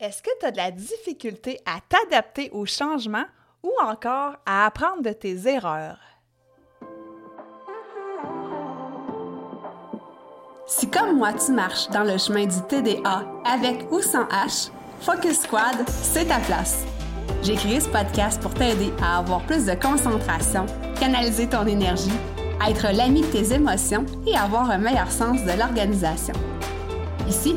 Est-ce que tu as de la difficulté à t'adapter aux changements ou encore à apprendre de tes erreurs? Si comme moi tu marches dans le chemin du TDA avec ou sans H, Focus Squad, c'est ta place. J'ai créé ce podcast pour t'aider à avoir plus de concentration, canaliser ton énergie, être l'ami de tes émotions et avoir un meilleur sens de l'organisation. Ici,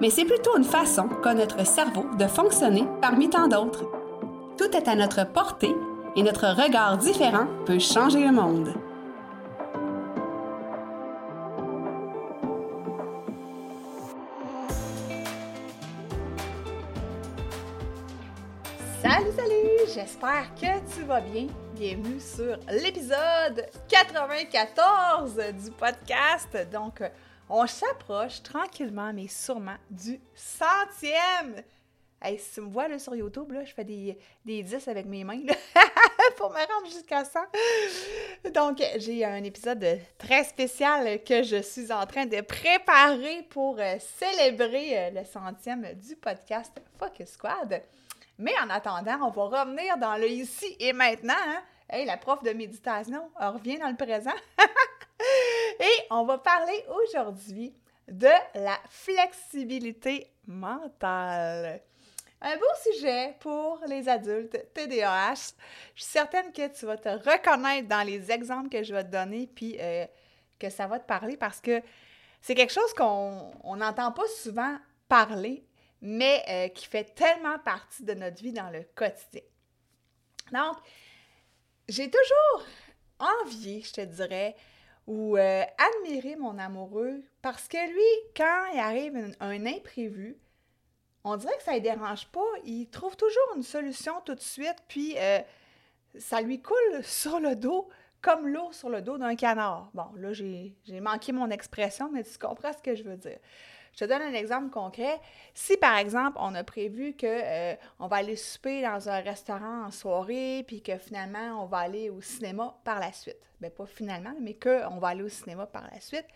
mais c'est plutôt une façon qu'a notre cerveau de fonctionner parmi tant d'autres. Tout est à notre portée et notre regard différent peut changer le monde. Salut, salut! J'espère que tu vas bien. Bienvenue sur l'épisode 94 du podcast. Donc, on s'approche tranquillement, mais sûrement du centième. Hey, si tu me vois sur YouTube, je fais des, des 10 avec mes mains pour me rendre jusqu'à 100. Donc, j'ai un épisode très spécial que je suis en train de préparer pour euh, célébrer euh, le centième du podcast Focus Squad. Mais en attendant, on va revenir dans le ici et maintenant. Hein. Hey, la prof de méditation revient dans le présent. Et on va parler aujourd'hui de la flexibilité mentale. Un beau sujet pour les adultes TDAH. Je suis certaine que tu vas te reconnaître dans les exemples que je vais te donner, puis euh, que ça va te parler parce que c'est quelque chose qu'on n'entend pas souvent parler, mais euh, qui fait tellement partie de notre vie dans le quotidien. Donc, j'ai toujours envié, je te dirais, ou euh, admirer mon amoureux parce que lui, quand il arrive un, imprévu, on dirait que ça ne dérange pas. Il trouve toujours une solution tout de suite, puis euh, ça lui coule sur le dos comme l'eau sur le dos d'un canard. Bon, là, j'ai manqué mon expression, mais tu comprends ce que je veux dire. Je te donne un exemple concret. Si, par exemple, on a prévu qu'on euh, va aller souper dans un restaurant en soirée, puis que finalement, on va aller au cinéma par la suite. Bien, pas finalement, mais qu'on va aller au cinéma par la suite.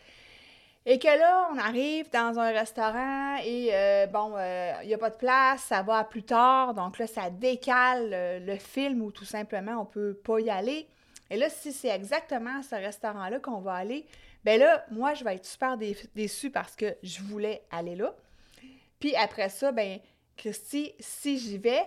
Et que là, on arrive dans un restaurant et euh, bon, il euh, n'y a pas de place, ça va à plus tard. Donc là, ça décale le film ou tout simplement, on ne peut pas y aller. Et là, si c'est exactement ce restaurant-là qu'on va aller, ben là, moi, je vais être super déçue parce que je voulais aller là. Puis après ça, ben, Christy, si j'y vais,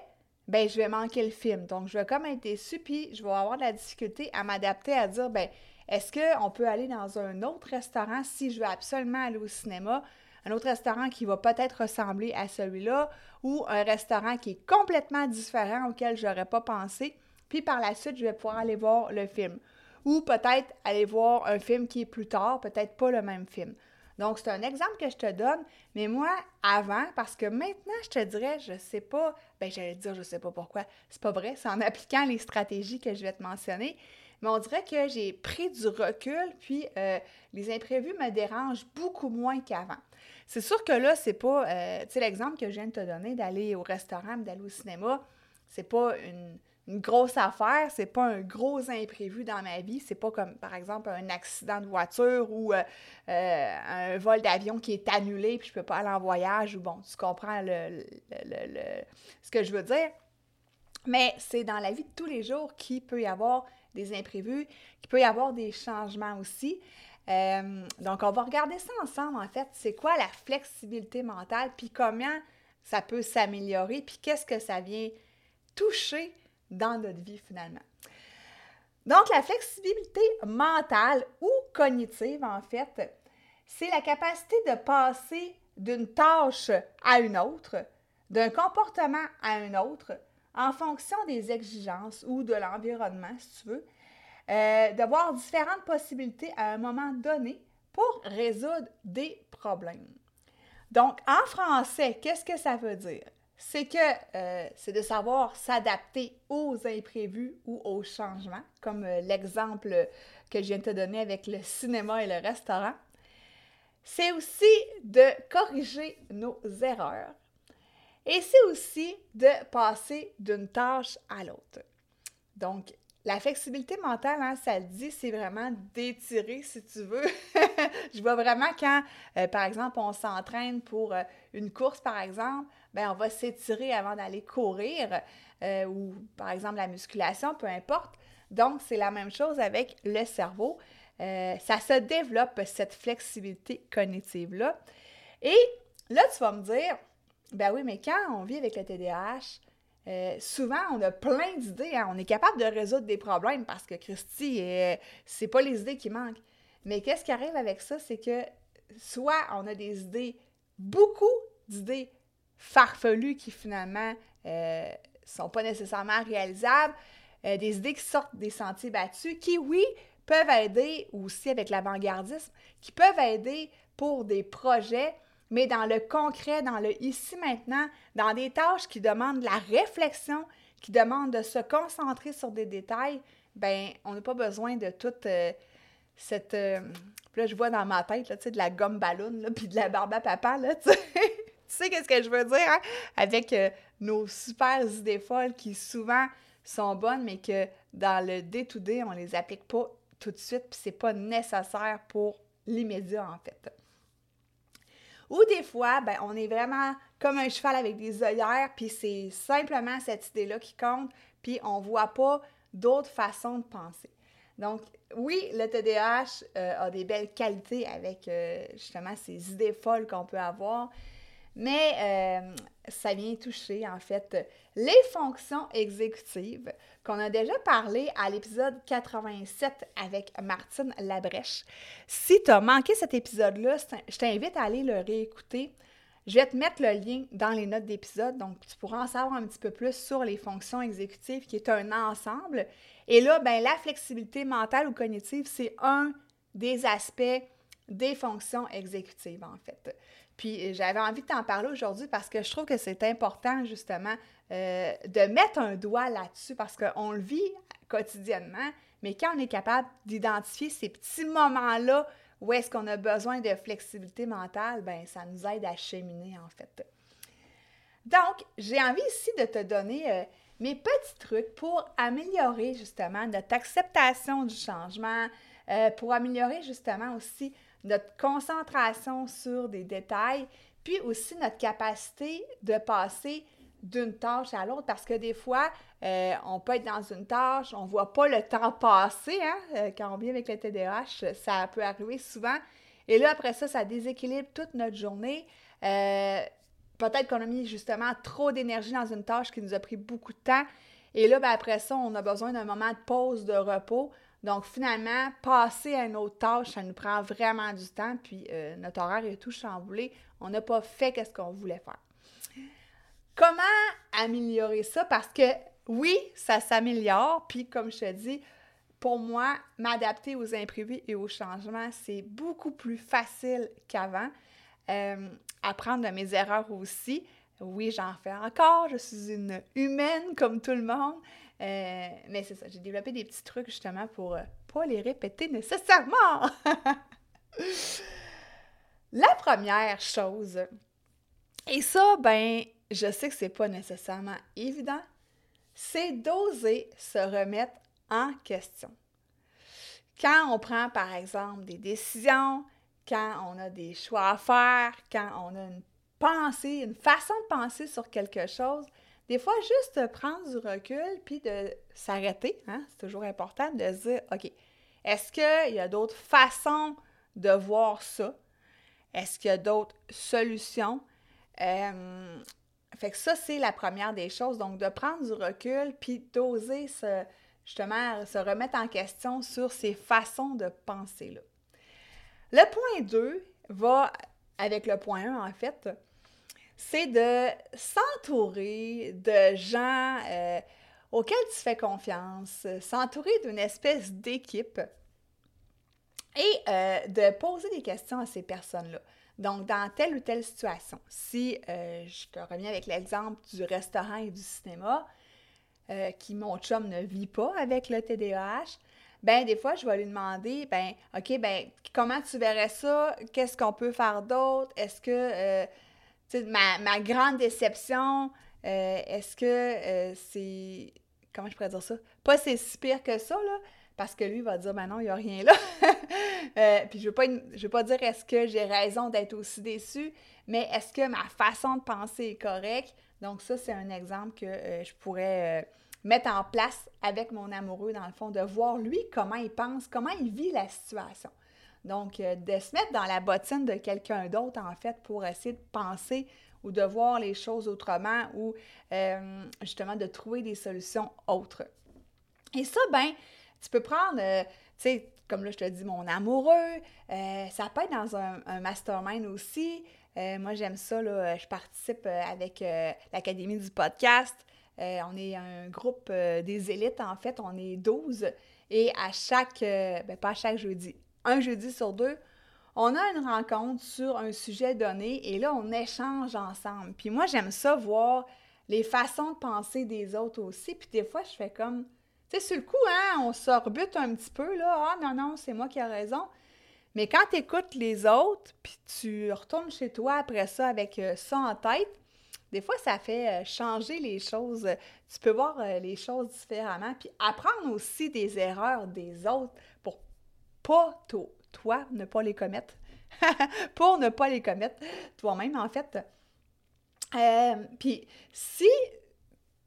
ben, je vais manquer le film. Donc, je vais comme être déçue, puis je vais avoir de la difficulté à m'adapter à dire, ben, est-ce qu'on peut aller dans un autre restaurant si je veux absolument aller au cinéma? Un autre restaurant qui va peut-être ressembler à celui-là ou un restaurant qui est complètement différent auquel je n'aurais pas pensé? Puis par la suite, je vais pouvoir aller voir le film ou peut-être aller voir un film qui est plus tard, peut-être pas le même film. Donc, c'est un exemple que je te donne, mais moi, avant, parce que maintenant, je te dirais, je sais pas, ben j'allais dire, je sais pas pourquoi, c'est pas vrai, c'est en appliquant les stratégies que je vais te mentionner, mais on dirait que j'ai pris du recul, puis euh, les imprévus me dérangent beaucoup moins qu'avant. C'est sûr que là, c'est pas, euh, tu sais, l'exemple que je viens de te donner d'aller au restaurant, d'aller au cinéma, c'est pas une, grosse affaire, c'est pas un gros imprévu dans ma vie, c'est pas comme par exemple un accident de voiture ou euh, euh, un vol d'avion qui est annulé puis je peux pas aller en voyage ou bon, tu comprends le, ce que je veux dire. Mais c'est dans la vie de tous les jours qu'il peut y avoir des imprévus, qu'il peut y avoir des changements aussi. Euh, donc, on va regarder ça ensemble, en fait. C'est quoi la flexibilité mentale, puis comment ça peut s'améliorer, puis qu'est-ce que ça vient toucher dans notre vie finalement. Donc, la flexibilité mentale ou cognitive, en fait, c'est la capacité de passer d'une tâche à une autre, d'un comportement à un autre, en fonction des exigences ou de l'environnement, si tu veux, euh, d'avoir différentes possibilités à un moment donné pour résoudre des problèmes. Donc, en français, qu'est-ce que ça veut dire? C'est que euh, c'est de savoir s'adapter aux imprévus ou aux changements, comme euh, l'exemple que je viens de te donner avec le cinéma et le restaurant. C'est aussi de corriger nos erreurs. Et c'est aussi de passer d'une tâche à l'autre. Donc, la flexibilité mentale, hein, ça le dit, c'est vraiment d'étirer, si tu veux. je vois vraiment quand, euh, par exemple, on s'entraîne pour une course, par exemple, ben on va s'étirer avant d'aller courir, euh, ou par exemple la musculation, peu importe. Donc, c'est la même chose avec le cerveau. ça se développe, cette flexibilité cognitive-là. Et là, tu vas me dire, ben oui, mais quand on vit avec le TDAH, euh, souvent, on a plein d'idées. Hein. On est capable de résoudre des problèmes parce que Christy, euh, c'est pas les idées qui manquent. Mais qu'est-ce qui arrive avec ça? C'est que soit on a des idées, beaucoup d'idées farfelues qui finalement euh, sont pas nécessairement réalisables, euh, des idées qui sortent des sentiers battus, qui, oui, peuvent aider aussi avec l'avant-gardisme, qui peuvent aider pour des projets mais dans le concret, dans le ici maintenant, dans des tâches qui demandent de la réflexion, qui demandent de se concentrer sur des détails, ben on n'a pas besoin de toute euh, cette là je vois dans ma tête là, de la gomme ballon puis de la barbe à papa là, sais. qu'est-ce que je veux dire hein? avec euh, nos super idées folles qui souvent sont bonnes mais que dans le day-to-day, on les applique pas tout de suite puis c'est pas nécessaire pour l'immédiat en fait. Ou des fois, ben, on est vraiment comme un cheval avec des œillères, puis c'est simplement cette idée-là qui compte, puis on voit pas d'autres façons de penser. Donc, oui, le TDAH euh, a des belles qualités avec euh, justement ces idées folles qu'on peut avoir, mais euh, ça vient toucher en fait les fonctions exécutives qu'on a déjà parlé à l'épisode 87 avec Martine Labrèche. Si tu as manqué cet épisode-là, je t'invite à aller le réécouter. Je vais te mettre le lien dans les notes d'épisode, donc tu pourras en savoir un petit peu plus sur les fonctions exécutives, qui est un ensemble. Et là, ben, la flexibilité mentale ou cognitive, c'est un des aspects des fonctions exécutives, en fait. Puis j'avais envie de t'en parler aujourd'hui parce que je trouve que c'est important justement euh, de mettre un doigt là-dessus parce qu'on le vit quotidiennement, mais quand on est capable d'identifier ces petits moments-là où est-ce qu'on a besoin de flexibilité mentale, ben ça nous aide à cheminer en fait. Donc, j'ai envie ici de te donner euh, mes petits trucs pour améliorer justement notre acceptation du changement, euh, pour améliorer justement aussi notre concentration sur des détails, puis aussi notre capacité de passer d'une tâche à l'autre parce que des fois, euh, on peut être dans une tâche, on ne voit pas le temps passer. Hein? Euh, quand on vient avec le TDAH, ça peut arriver souvent. Et là, après ça, ça déséquilibre toute notre journée. Euh, peut-être qu'on a mis justement trop d'énergie dans une tâche qui nous a pris beaucoup de temps. Et là, ben, après ça, on a besoin d'un moment de pause, de repos. Donc, finalement, passer à une autre tâche, ça nous prend vraiment du temps, puis euh, notre horaire est tout chamboulé. On n'a pas fait ce qu'on voulait faire. Comment améliorer ça? Parce que oui, ça s'améliore, puis comme je te dis, pour moi, m'adapter aux imprévus et aux changements, c'est beaucoup plus facile qu'avant. Euh, apprendre de mes erreurs aussi. Oui, j'en fais encore, je suis une humaine comme tout le monde, euh, mais c'est ça, j'ai développé des petits trucs justement pour ne euh, pas les répéter nécessairement. La première chose, et ça, ben, je sais que c'est pas nécessairement évident, c'est d'oser se remettre en question. Quand on prend, par exemple, des décisions, quand on a des choix à faire, quand on a une pensée, une façon de penser sur quelque chose, des fois, juste prendre du recul puis de s'arrêter, hein, c'est toujours important de se dire, OK, est-ce qu'il y a d'autres façons de voir ça? Est-ce qu'il y a d'autres solutions? Euh, fait que ça, c'est la première des choses. Donc, de prendre du recul puis d'oser se, justement se remettre en question sur ces façons de penser-là. Le point 2 va avec le point 1, en fait c'est de s'entourer de gens euh, auxquels tu fais confiance, s'entourer d'une espèce d'équipe et euh, de poser des questions à ces personnes-là. Donc, dans telle ou telle situation, si euh, je te reviens avec l'exemple du restaurant et du cinéma, qui mon chum ne vit pas avec le TDAH, ben des fois, je vais lui demander, ben OK, ben comment tu verrais ça? Qu'est-ce qu'on peut faire d'autre? Est-ce que, ma, grande déception, est-ce que c'est, comment je pourrais dire ça? Pas c'est si pire que ça, là, parce que lui va dire, ben non, il n'y a rien là. Euh, puis je ne veux, veux, pas dire est-ce que j'ai raison d'être aussi déçue, mais est-ce que ma façon de penser est correcte? Donc ça, c'est un exemple que euh, je pourrais euh, mettre en place avec mon amoureux, dans le fond, de voir lui comment il pense, comment il vit la situation. Donc, de se mettre dans la bottine de quelqu'un d'autre, en fait, pour essayer de penser ou de voir les choses autrement ou justement de trouver des solutions autres. Et ça, ben, tu peux prendre, euh, tu sais, comme là, je te dis, mon amoureux. Euh, ça peut être dans un, mastermind aussi. Euh, moi, j'aime ça. Là, je participe avec l'Académie du podcast. on est un groupe des élites, en fait. On est 12. Et à chaque, ben pas à chaque jeudi, un jeudi sur deux, on a une rencontre sur un sujet donné et là, on échange ensemble. Puis moi, j'aime ça voir les façons de penser des autres aussi. Puis des fois, je fais comme, tu sais, sur le coup, hein, on s'orbute un petit peu, là. Ah, non, non, c'est moi qui ai raison. Mais quand tu écoutes les autres, puis tu retournes chez toi après ça avec euh, ça en tête, des fois, ça fait euh, changer les choses. Tu peux voir euh, les choses différemment, puis apprendre aussi des erreurs des autres pas toi ne pas les commettre. pour ne pas les commettre toi-même, en fait. puis si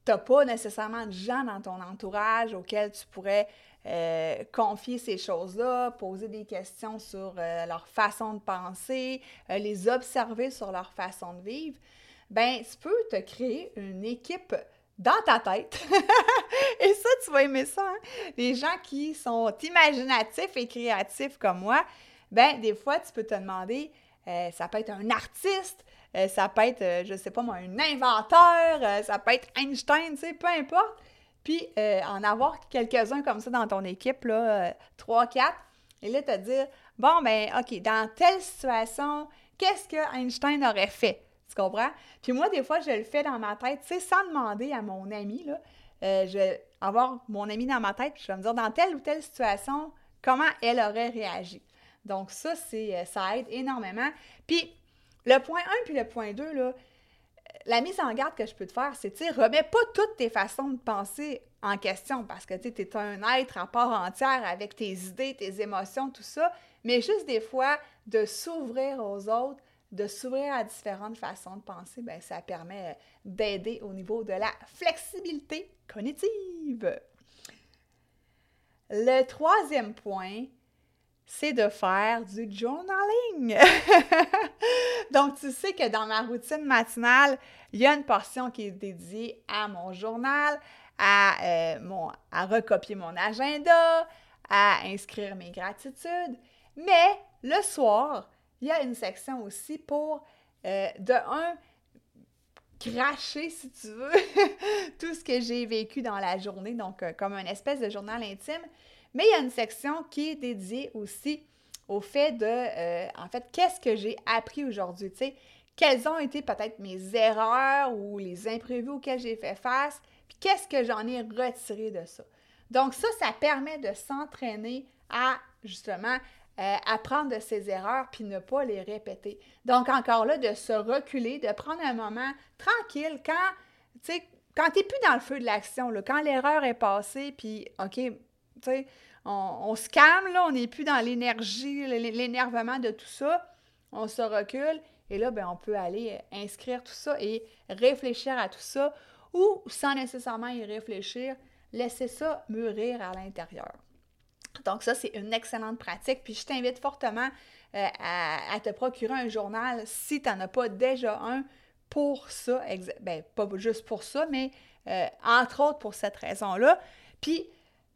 tu n'as pas nécessairement de gens dans ton entourage auxquels tu pourrais euh, confier ces choses-là, poser des questions sur euh, leur façon de penser, euh, les observer sur leur façon de vivre, ben tu peux te créer une équipe dans ta tête. et ça, tu vas aimer ça. Hein? Les gens qui sont imaginatifs et créatifs comme moi, ben des fois, tu peux te demander, ça peut être un artiste, euh, ça peut être, euh, je sais pas moi, un inventeur, euh, ça peut être Einstein, tu sais, peu importe. Puis en avoir quelques-uns comme ça dans ton équipe, là, 3, 4, et là, te dire, bon, ben, OK, dans telle situation, qu'est-ce que Einstein aurait fait? Comprends? Puis moi, des fois, je le fais dans ma tête, tu sais, sans demander à mon ami, là. je vais avoir mon ami dans ma tête, puis je vais me dire, dans telle ou telle situation, comment elle aurait réagi? Donc, ça, c'est, ça aide énormément. Puis, le point 1 puis le point 2, là, la mise en garde que je peux te faire, c'est, tu sais, remets pas toutes tes façons de penser en question parce que, tu es un être à part entière avec tes idées, tes émotions, tout ça, mais juste des fois, de s'ouvrir aux autres, de s'ouvrir à différentes façons de penser, bien, ça permet d'aider au niveau de la flexibilité cognitive. Le troisième point, c'est de faire du journaling. Donc, tu sais que dans ma routine matinale, il y a une portion qui est dédiée à mon journal, à, euh, mon, à recopier mon agenda, à inscrire mes gratitudes. Mais le soir, il y a une section aussi pour, euh, de un, cracher, si tu veux, tout ce que j'ai vécu dans la journée, donc euh, comme une espèce de journal intime. Mais il y a une section qui est dédiée aussi au fait de, euh, en fait, qu'est-ce que j'ai appris aujourd'hui, tu sais, quelles ont été peut-être mes erreurs ou les imprévus auxquels j'ai fait face, puis qu'est-ce que j'en ai retiré de ça? Donc ça, ça permet de s'entraîner à justement euh, apprendre de ses erreurs puis ne pas les répéter. Donc encore là, de se reculer, de prendre un moment tranquille quand, tu sais, quand tu n'es plus dans le feu de l'action, quand l'erreur est passée, puis OK, tu sais, on, se calme, on n'est plus dans l'énergie, l'énervement de tout ça. On se recule et là, ben, on peut aller inscrire tout ça et réfléchir à tout ça ou sans nécessairement y réfléchir, laisser ça mûrir à l'intérieur. Donc ça, c'est une excellente pratique. Puis je t'invite fortement euh, à, te procurer un journal si tu n'en as pas déjà un pour ça. Ben, pas juste pour ça, mais euh, entre autres pour cette raison-là. Puis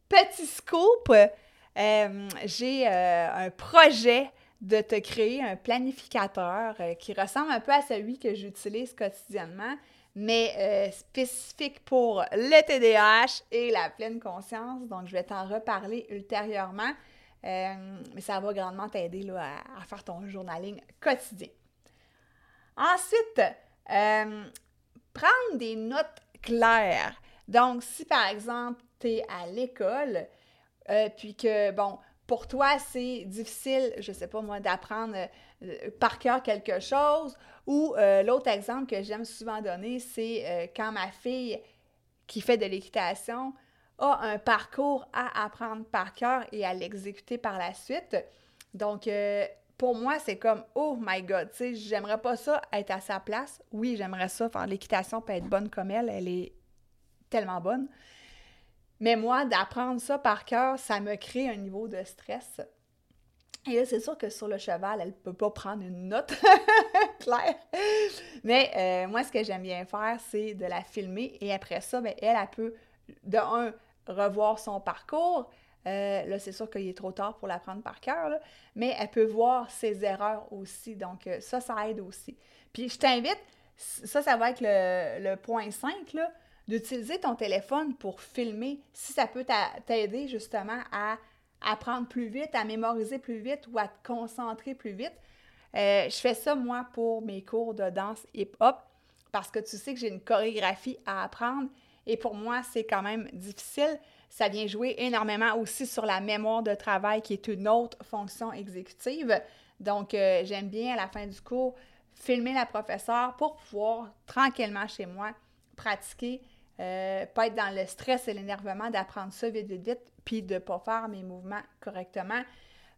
petit scoop, euh, j'ai un projet de te créer un planificateur qui ressemble un peu à celui que j'utilise quotidiennement, mais spécifique pour le TDAH et la pleine conscience. Donc, je vais t'en reparler ultérieurement, mais ça va grandement t'aider à, à faire ton journaling quotidien. Ensuite, euh, prendre des notes claires. Donc, si par exemple, tu es à l'école, euh, puis que, bon, pour toi, c'est difficile, je sais pas moi, d'apprendre euh, par cœur quelque chose, ou l'autre exemple que j'aime souvent donner, c'est quand ma fille qui fait de l'équitation a un parcours à apprendre par cœur et à l'exécuter par la suite. Donc, pour moi, c'est comme oh my god, tu sais, j'aimerais pas ça être à sa place. Oui, j'aimerais ça faire l'équitation pour être bonne comme elle, elle est tellement bonne. Mais moi, d'apprendre ça par cœur, ça me crée un niveau de stress. Et là, c'est sûr que sur le cheval, elle ne peut pas prendre une note claire. Mais euh, moi, ce que j'aime bien faire, c'est de la filmer et après ça, ben, elle, elle peut, de un, revoir son parcours, euh, là, c'est sûr qu'il est trop tard pour l'apprendre par cœur, mais elle peut voir ses erreurs aussi. Donc, euh, ça, ça aide aussi. Puis, je t'invite, ça, ça va être le, point 5, d'utiliser ton téléphone pour filmer si ça peut t'aider justement à apprendre plus vite, à mémoriser plus vite ou à te concentrer plus vite. Euh, je fais ça, moi, pour mes cours de danse hip-hop parce que tu sais que j'ai une chorégraphie à apprendre et pour moi, c'est quand même difficile ça vient jouer énormément aussi sur la mémoire de travail, qui est une autre fonction exécutive. Donc, euh, j'aime bien à la fin du cours filmer la professeure pour pouvoir tranquillement chez moi pratiquer, euh, pas être dans le stress et l'énervement d'apprendre ça vite, vite, vite, puis de ne pas faire mes mouvements correctement.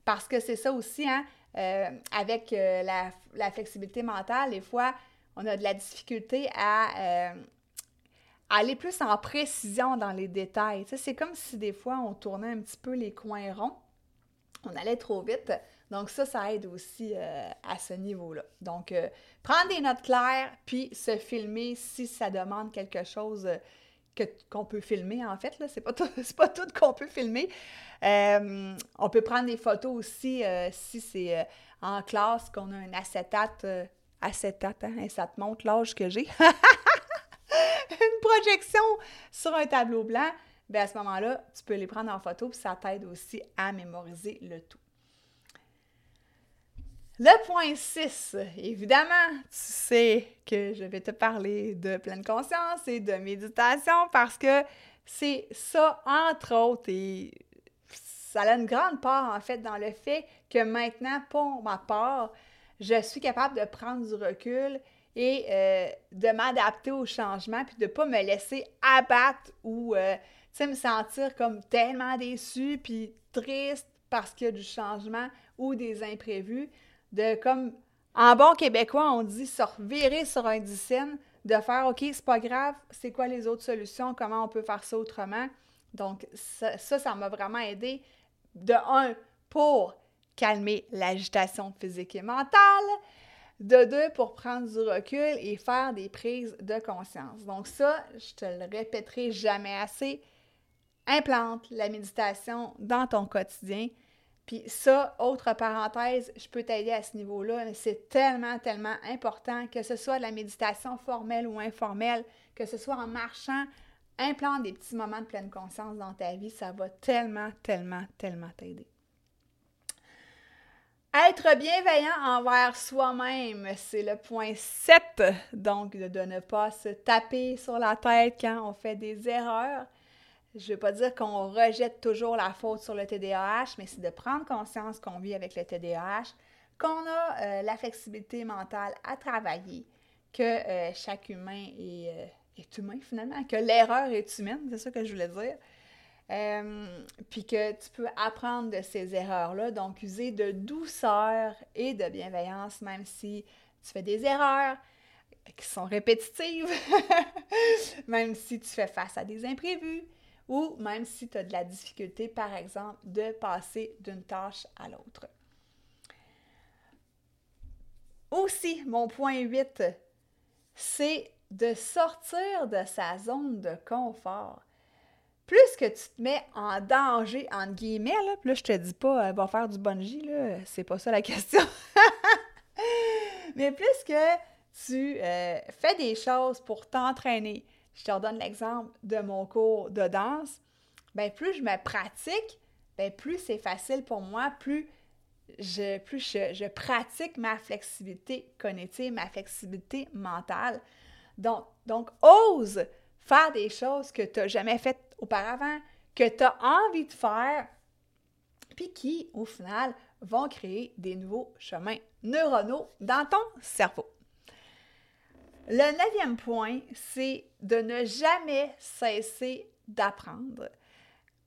Parce que c'est ça aussi, hein, euh, avec la, la, flexibilité mentale, des fois, on a de la difficulté à aller plus en précision dans les détails. c'est comme si des fois on tournait un petit peu les coins ronds, on allait trop vite. Donc ça, ça aide aussi euh, à ce niveau-là. Donc, euh, prendre des notes claires, puis se filmer si ça demande quelque chose euh, que, qu'on peut filmer, en fait. Là. C'est, pas tout, c'est pas tout qu'on peut filmer. on peut prendre des photos aussi si c'est en classe qu'on a un acétate. acétate, hein? ça te montre l'âge que j'ai. une projection sur un tableau blanc, bien à ce moment-là, tu peux les prendre en photo, puis ça t'aide aussi à mémoriser le tout. Le point 6, évidemment, tu sais que je vais te parler de pleine conscience et de méditation parce que c'est ça, entre autres, et ça a une grande part, en fait, dans le fait que maintenant, pour ma part, je suis capable de prendre du recul et euh, de m'adapter au changement, puis de ne pas me laisser abattre ou euh, me sentir comme tellement déçu, puis triste parce qu'il y a du changement ou des imprévus, de comme, en bon québécois, on dit se revirer sur un dixaine, de faire, OK, c'est pas grave, c'est quoi les autres solutions, comment on peut faire ça autrement. Donc, ça, ça m'a vraiment aidé, de un, pour calmer l'agitation physique et mentale, de deux, pour prendre du recul et faire des prises de conscience. Donc ça, je te le répéterai jamais assez. Implante la méditation dans ton quotidien. Puis ça, autre parenthèse, je peux t'aider à ce niveau-là. C'est tellement, tellement important que ce soit de la méditation formelle ou informelle, que ce soit en marchant, implante des petits moments de pleine conscience dans ta vie. Ça va tellement, tellement, tellement t'aider. Être bienveillant envers soi-même, c'est le point 7. Donc, de ne pas se taper sur la tête quand on fait des erreurs. Je ne veux pas dire qu'on rejette toujours la faute sur le TDAH, mais c'est de prendre conscience qu'on vit avec le TDAH, qu'on a euh, la flexibilité mentale à travailler, que euh, chaque humain est, euh, est, humain finalement, que l'erreur est humaine, c'est ça que je voulais dire. Puis que tu peux apprendre de ces erreurs-là, donc user de douceur et de bienveillance, même si tu fais des erreurs qui sont répétitives, même si tu fais face à des imprévus, ou même si tu as de la difficulté, par exemple, de passer d'une tâche à l'autre. Aussi, mon point 8, c'est de sortir de sa zone de confort plus que tu te mets en danger, entre guillemets, là, là, je te dis pas, euh, va faire du bungee, là, c'est pas ça la question. Mais plus que tu euh, fais des choses pour t'entraîner, je te redonne l'exemple de mon cours de danse, ben plus je me pratique, ben plus c'est facile pour moi, plus je, plus je, pratique ma flexibilité cognitive, ma flexibilité mentale. Donc, donc ose faire des choses que tu n'as jamais faites auparavant, que tu as envie de faire, puis qui, au final, vont créer des nouveaux chemins neuronaux dans ton cerveau. Le neuvième point, c'est de ne jamais cesser d'apprendre.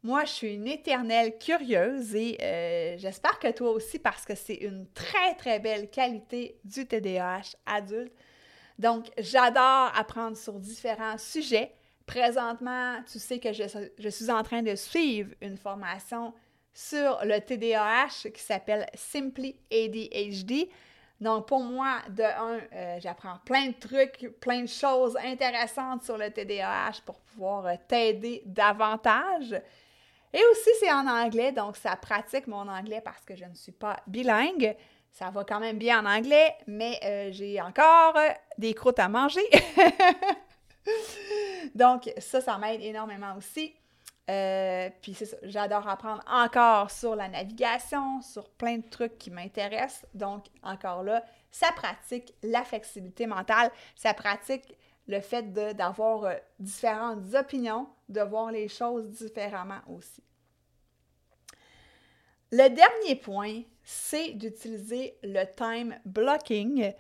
Moi, je suis une éternelle curieuse et euh, j'espère que toi aussi, parce que c'est une très, très belle qualité du TDAH adulte. Donc, j'adore apprendre sur différents sujets. Présentement, tu sais que je, je, suis en train de suivre une formation sur le TDAH qui s'appelle Simply ADHD. Donc, pour moi, de un, euh, j'apprends plein de trucs, plein de choses intéressantes sur le TDAH pour pouvoir euh, t'aider davantage. Et aussi, c'est en anglais, donc ça pratique mon anglais parce que je ne suis pas bilingue. Ça va quand même bien en anglais, mais euh, j'ai encore des croûtes à manger. donc, ça, ça m'aide énormément aussi. Euh, puis c'est ça, j'adore apprendre encore sur la navigation, sur plein de trucs qui m'intéressent. Donc, encore là, ça pratique la flexibilité mentale, ça pratique le fait d'avoir euh, différentes opinions, de voir les choses différemment aussi. Le dernier point, c'est d'utiliser le time blocking.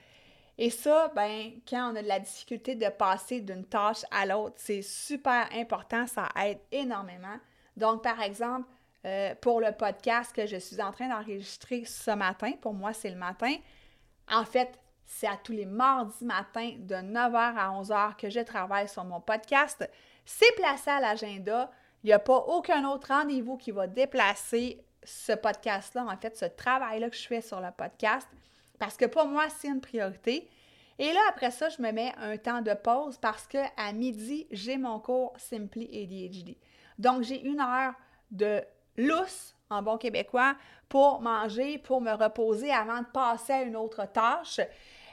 Et ça, ben, quand on a de la difficulté de passer d'une tâche à l'autre, c'est super important, ça aide énormément. Donc, par exemple, euh, pour le podcast que je suis en train d'enregistrer ce matin, pour moi, c'est le matin. En fait, c'est à tous les mardis matins de 9h à 11h que je travaille sur mon podcast. C'est placé à l'agenda. Il n'y a pas aucun autre rendez-vous qui va déplacer ce podcast-là, en fait, ce travail-là que je fais sur le podcast. Parce que pour moi, c'est une priorité. Et là, après ça, je me mets un temps de pause parce que à midi, j'ai mon cours Simply ADHD. Donc, j'ai une heure de lousse, en bon québécois, pour manger, pour me reposer avant de passer à une autre tâche.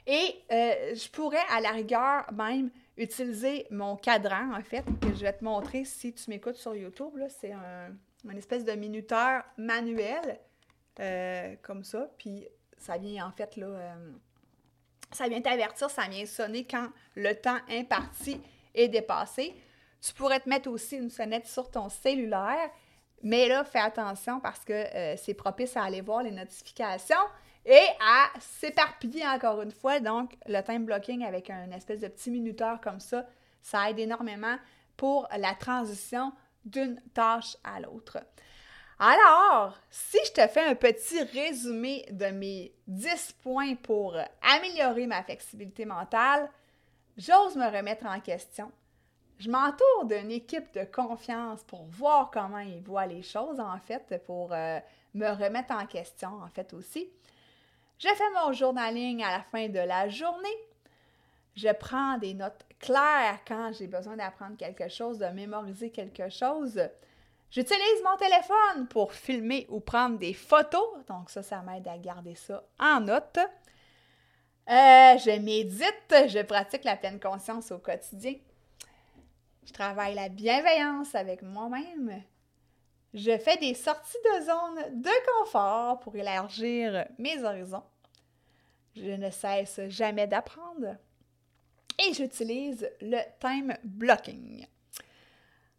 Et euh, je pourrais, à la rigueur, même utiliser mon cadran, en fait, que je vais te montrer si tu m'écoutes sur YouTube. C'est un, une espèce de minuteur manuel, euh, comme ça. Puis ça vient en fait là, euh, ça vient t'avertir, ça vient sonner quand le temps imparti est dépassé. Tu pourrais te mettre aussi une sonnette sur ton cellulaire, mais là, fais attention parce que euh, c'est propice à aller voir les notifications et à s'éparpiller encore une fois. Donc, le time blocking avec un espèce de petit minuteur comme ça, ça aide énormément pour la transition d'une tâche à l'autre. Alors, si je te fais un petit résumé de mes 10 points pour améliorer ma flexibilité mentale, j'ose me remettre en question. Je m'entoure d'une équipe de confiance pour voir comment ils voient les choses, en fait, pour euh, me remettre en question, en fait, aussi. Je fais mon journaling à la fin de la journée. Je prends des notes claires quand j'ai besoin d'apprendre quelque chose, de mémoriser quelque chose. J'utilise mon téléphone pour filmer ou prendre des photos, donc ça, ça m'aide à garder ça en note. Euh, je médite, je pratique la pleine conscience au quotidien. Je travaille la bienveillance avec moi-même. Je fais des sorties de zone de confort pour élargir mes horizons. Je ne cesse jamais d'apprendre. Et j'utilise le time blocking.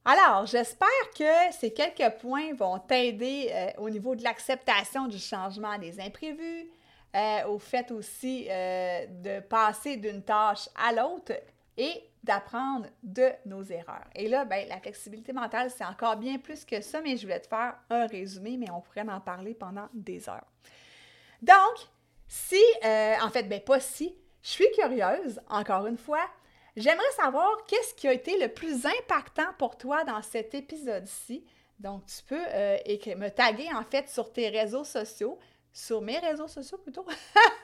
Alors, j'espère que ces quelques points vont t'aider euh, au niveau de l'acceptation du changement des imprévus, euh, au fait aussi euh, de passer d'une tâche à l'autre et d'apprendre de nos erreurs. Et là, ben, la flexibilité mentale, c'est encore bien plus que ça, mais je vais te faire un résumé, mais on pourrait en parler pendant des heures. Donc, si, en fait, ben pas si, je suis curieuse, encore une fois, J'aimerais savoir qu'est-ce qui a été le plus impactant pour toi dans cet épisode-ci. Donc, tu peux euh, me taguer en fait sur tes réseaux sociaux, sur mes réseaux sociaux plutôt,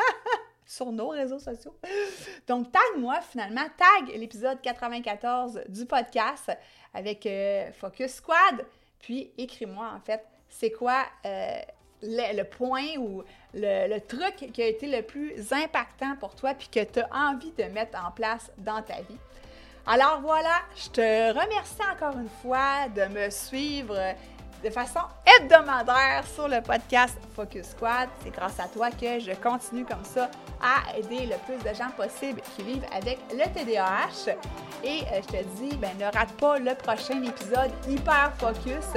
sur nos réseaux sociaux. Donc, tag-moi finalement, tag l'épisode 94 du podcast avec euh, Focus Squad, puis écris-moi en fait c'est quoi euh, le, point ou le, truc qui a été le plus impactant pour toi puis que tu as envie de mettre en place dans ta vie. Alors voilà, je te remercie encore une fois de me suivre de façon hebdomadaire sur le podcast Focus Squad. C'est grâce à toi que je continue comme ça à aider le plus de gens possible qui vivent avec le TDAH. Et euh, je te dis, ben, ne rate pas le prochain épisode Hyper Focus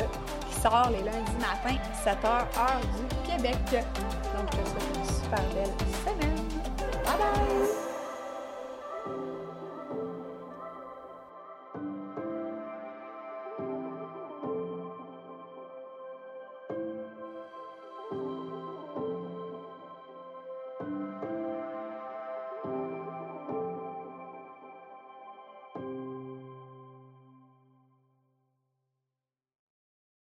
qui sort les lundis matin, 7h, heure du Québec. Donc, je te souhaite une super belle semaine.